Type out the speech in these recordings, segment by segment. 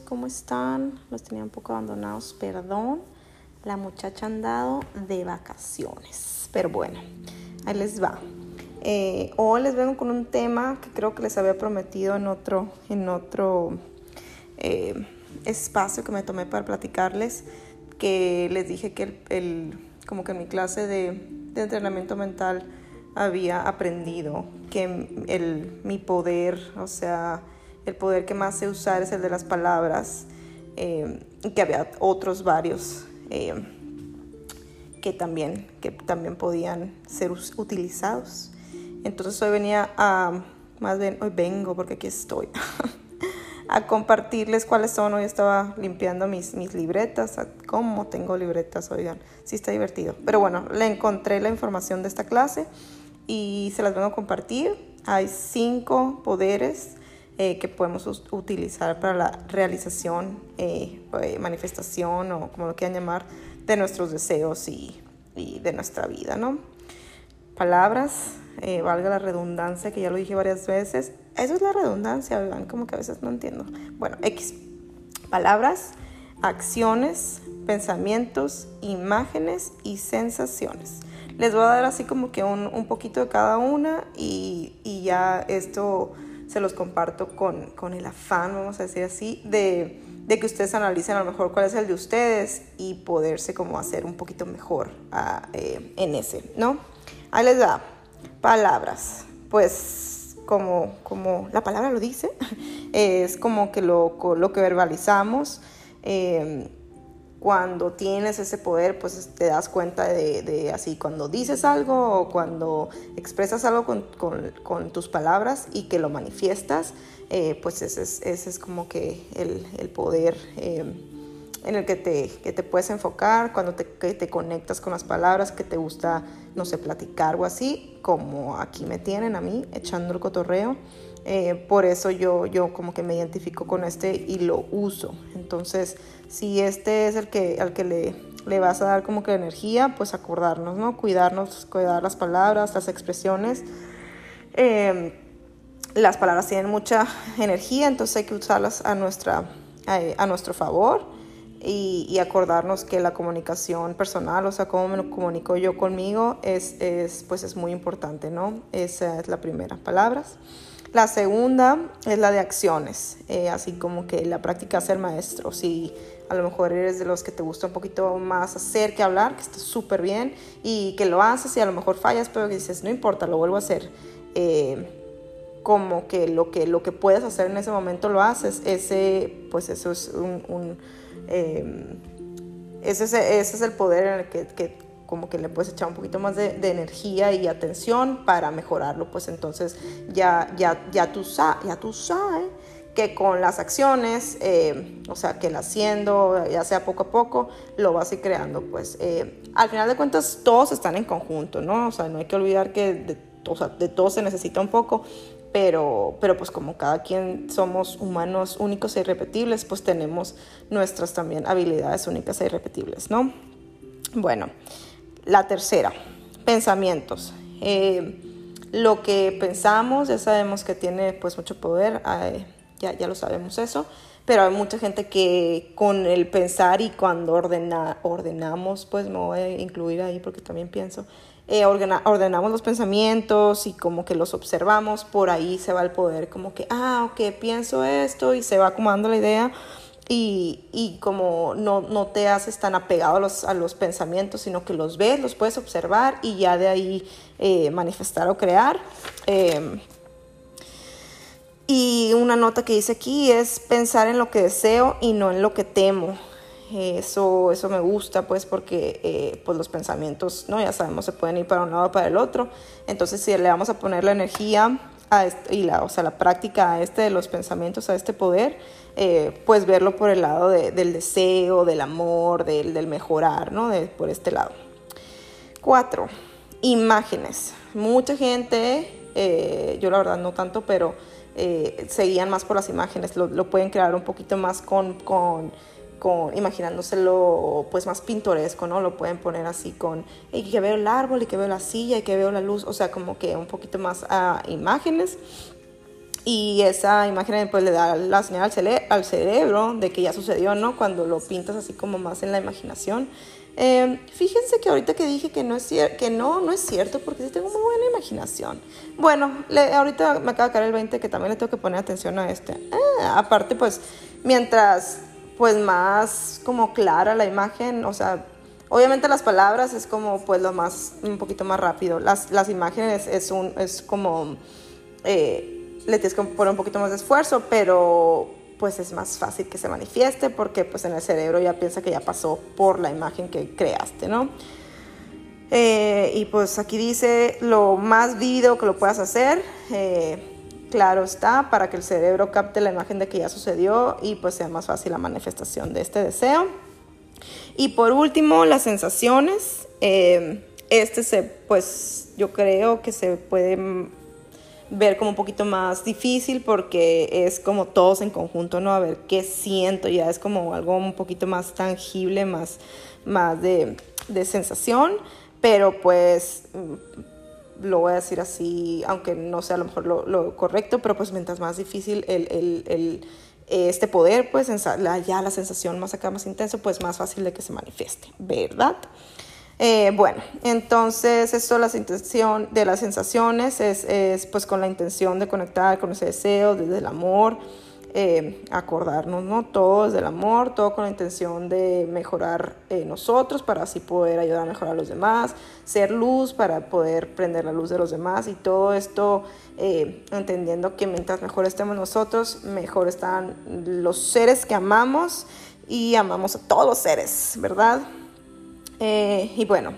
¿cómo están? Los tenía un poco abandonados, perdón. La muchacha ha andado de vacaciones, pero bueno, ahí les va. Eh, hoy les vengo con un tema que creo que les había prometido en otro, en otro eh, espacio que me tomé para platicarles, que les dije que el, como que en mi clase de, de entrenamiento mental había aprendido que el, mi poder, o sea, el poder que más sé usar es el de las palabras, eh, que había otros varios eh, que, también, que también podían ser utilizados. Entonces hoy venía a, más bien hoy vengo porque aquí estoy, a compartirles cuáles son. Hoy estaba limpiando mis, mis libretas, cómo tengo libretas, oigan, sí está divertido. Pero bueno, le encontré la información de esta clase y se las vengo a compartir. Hay cinco poderes eh, que podemos utilizar para la realización, eh, eh, manifestación o como lo quieran llamar, de nuestros deseos y, y de nuestra vida, ¿no? Palabras, valga la redundancia, que ya lo dije varias veces. Eso es la redundancia, ¿verdad? Como que a veces no entiendo. Bueno, X. Palabras, acciones, pensamientos, imágenes y sensaciones. Les voy a dar así como que un, un poquito de cada una y, y ya esto se los comparto con, con el afán, vamos a decir así, de, de, que ustedes analicen a lo mejor cuál es el de ustedes y poderse como hacer un poquito mejor ah, eh, en ese, ¿no? Ahí les da palabras, pues como, como la palabra lo dice, es como que lo, lo que verbalizamos. Eh, cuando tienes ese poder, pues te das cuenta de, así, cuando dices algo o cuando expresas algo con, tus palabras y que lo manifiestas, eh, pues ese es, ese es, como que el, poder eh, en el que te, te, puedes enfocar, cuando te, te conectas con las palabras, que te gusta, no sé, platicar o así, como aquí me tienen a mí, echando el cotorreo. Eh, por eso yo, yo como que me identifico con este y lo uso. Entonces, si este es el que, al que le, le vas a dar como que energía, pues acordarnos, ¿no? Cuidarnos, cuidar las palabras, las expresiones. Em, las palabras tienen mucha energía, entonces hay que usarlas a, nuestra, a, nuestro favor y, y, acordarnos que la comunicación personal, o sea, cómo me comunico yo conmigo, es, es, pues es muy importante, ¿no? Esa es la primera, palabras. La segunda es la de acciones, eh, así como que la práctica ser maestro. Si a lo mejor eres de los que te gusta un poquito más hacer que hablar, que está súper bien, y que lo haces y a lo mejor fallas, pero que dices, no importa, lo vuelvo a hacer. Eh, como que lo que lo que puedes hacer en ese momento lo haces, ese, pues eso es un, eh, ese, ese, es el poder en el que, que como que le puedes echar un poquito más de, energía y atención para mejorarlo, pues entonces ya, ya, ya tú, ya tú sabes que con las acciones, eh, o sea, que el haciendo, ya sea poco a poco, lo vas a ir creando, pues eh, al final de cuentas todos están en conjunto, ¿no? O sea, no hay que olvidar que de, o todo se necesita un poco, pero, pero pues como cada quien somos humanos únicos e irrepetibles, pues tenemos nuestras también habilidades únicas e irrepetibles, ¿no? Bueno, la tercera, pensamientos. Eh, lo que pensamos, ya sabemos que tiene pues mucho poder, ya, ya lo sabemos eso, pero hay mucha gente que con el pensar y cuando ordena, ordenamos, pues me voy a incluir ahí porque también pienso, eh, ordenamos los pensamientos y como que los observamos, por ahí se va el poder, como que, ah, ok, pienso esto y se va acomodando la idea y, como no, no, te haces tan apegado a los, a los, pensamientos, sino que los ves, los puedes observar y ya de ahí eh, manifestar o crear. Em, y una nota que dice aquí es pensar en lo que deseo y no en lo que temo. Eso, eso me gusta, pues, porque eh, pues los pensamientos, ¿no? Ya sabemos, se pueden ir para un lado o para el otro. Entonces, si le vamos a poner la energía y la, o sea, la práctica a este de los pensamientos, a este poder, eh, pues verlo por el lado del deseo, del amor, del, del mejorar, ¿no? Por este lado. Cuatro, imágenes. Mucha gente, eh, yo la verdad no tanto, pero eh, seguían más por las imágenes, lo, lo, pueden crear un poquito más con, con imaginándoselo pues más pintoresco, ¿no? Lo pueden poner así con, y que veo el árbol y que veo la silla y que veo la luz, o sea, como que un poquito más a imágenes. Y esa imagen pues le da la señal al, cerebro de que ya sucedió, ¿no? Cuando lo pintas así como más en la imaginación. Eh, fíjense que ahorita que dije que no es que no, no es cierto, porque sí tengo muy buena imaginación. Bueno, le, ahorita me acaba de caer el 20 que también le tengo que poner atención a este. Ah, aparte, pues, mientras pues más como clara la imagen, o sea, obviamente las palabras es como pues lo más, un poquito más rápido. Las, las imágenes es, un, es como, eh, le tienes que poner un poquito más de esfuerzo, pero pues es más fácil que se manifieste porque pues en el cerebro ya piensa que ya pasó por la imagen que creaste, ¿no? Eh, y pues aquí dice lo más vívido que lo puedas hacer, eh, claro está, para que el cerebro capte la imagen de que ya sucedió y pues sea más fácil la manifestación de este deseo. Y por último, las sensaciones. Eh, este se, pues yo creo que se puede ver como un poquito más difícil porque es como todos en conjunto, ¿no? A ver qué siento, ya es como algo un poquito más tangible, más, más de, de sensación, pero pues mm, lo voy a decir así, aunque no sea a lo mejor lo, lo correcto, pero pues mientras más difícil el, el, el este poder, pues ya la sensación más acá, más intenso, pues más fácil de que se manifieste, ¿verdad? Eh, bueno, entonces esto la intención de las sensaciones es, es, pues con la intención de conectar con ese deseo desde el amor, eh, acordarnos, ¿no? Todo desde el amor, todo con la intención de mejorar eh, nosotros para así poder ayudar a mejorar a los demás, ser luz para poder prender la luz de los demás y todo esto entendiendo que mientras mejor estemos nosotros, mejor están los seres que amamos y amamos a todos los seres, ¿verdad? Eh, y bueno,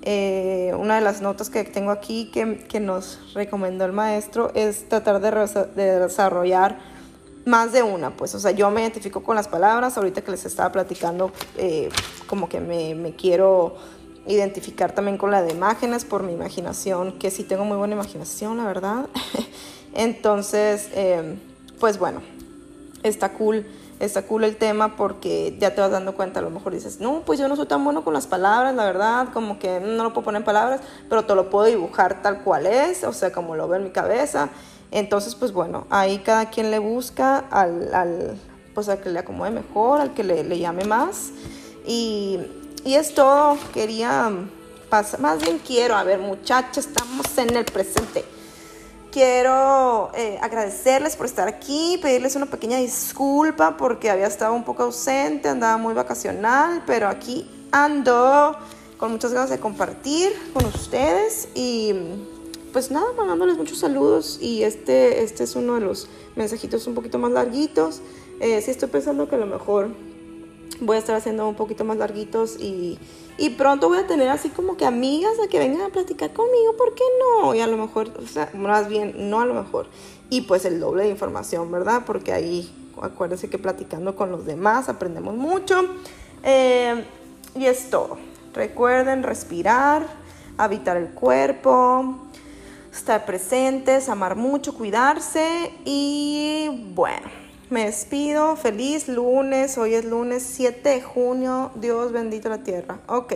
eh, una de las notas que tengo aquí que, que, nos recomendó el maestro es tratar de, de, desarrollar más de una, pues, o sea, yo me identifico con las palabras, ahorita que les estaba platicando, eh, como que me, me, quiero identificar también con la de imágenes por mi imaginación, que sí tengo muy buena imaginación, la verdad. Entonces, pues bueno, está cool está cool el tema porque ya te vas dando cuenta, a lo mejor dices, no, pues yo no soy tan bueno con las palabras, la verdad, como que no lo puedo poner en palabras, pero te lo puedo dibujar tal cual es, o sea, como lo veo en mi cabeza. Entonces, pues bueno, ahí cada quien le busca al, al pues que le acomode mejor, al que le, le llame más. Y, y es todo, quería pasar, más bien quiero, a ver muchachos, estamos en el presente Quiero eh, agradecerles por estar aquí, pedirles una pequeña disculpa porque había estado un poco ausente, andaba muy vacacional, pero aquí ando con muchas ganas de compartir con ustedes y pues nada, mandándoles muchos saludos y este, este es uno de los mensajitos un poquito más larguitos. Eh, sí estoy pensando que a lo mejor voy a estar haciendo un poquito más larguitos y, y, pronto voy a tener así como que amigas a que vengan a platicar conmigo, ¿por qué no? Y a lo mejor, o sea, más bien, no a lo mejor. Y pues el doble de información, ¿verdad? Porque ahí, acuérdense que platicando con los demás aprendemos mucho. Eh, y es todo. Recuerden respirar, habitar el cuerpo, estar presentes, amar mucho, cuidarse y bueno me despido. Feliz lunes. Hoy es lunes 7 de junio. Dios bendito la tierra. Ok.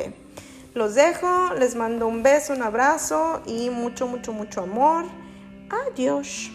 Los dejo. Les mando un beso, un abrazo y mucho, mucho, mucho amor. Adiós.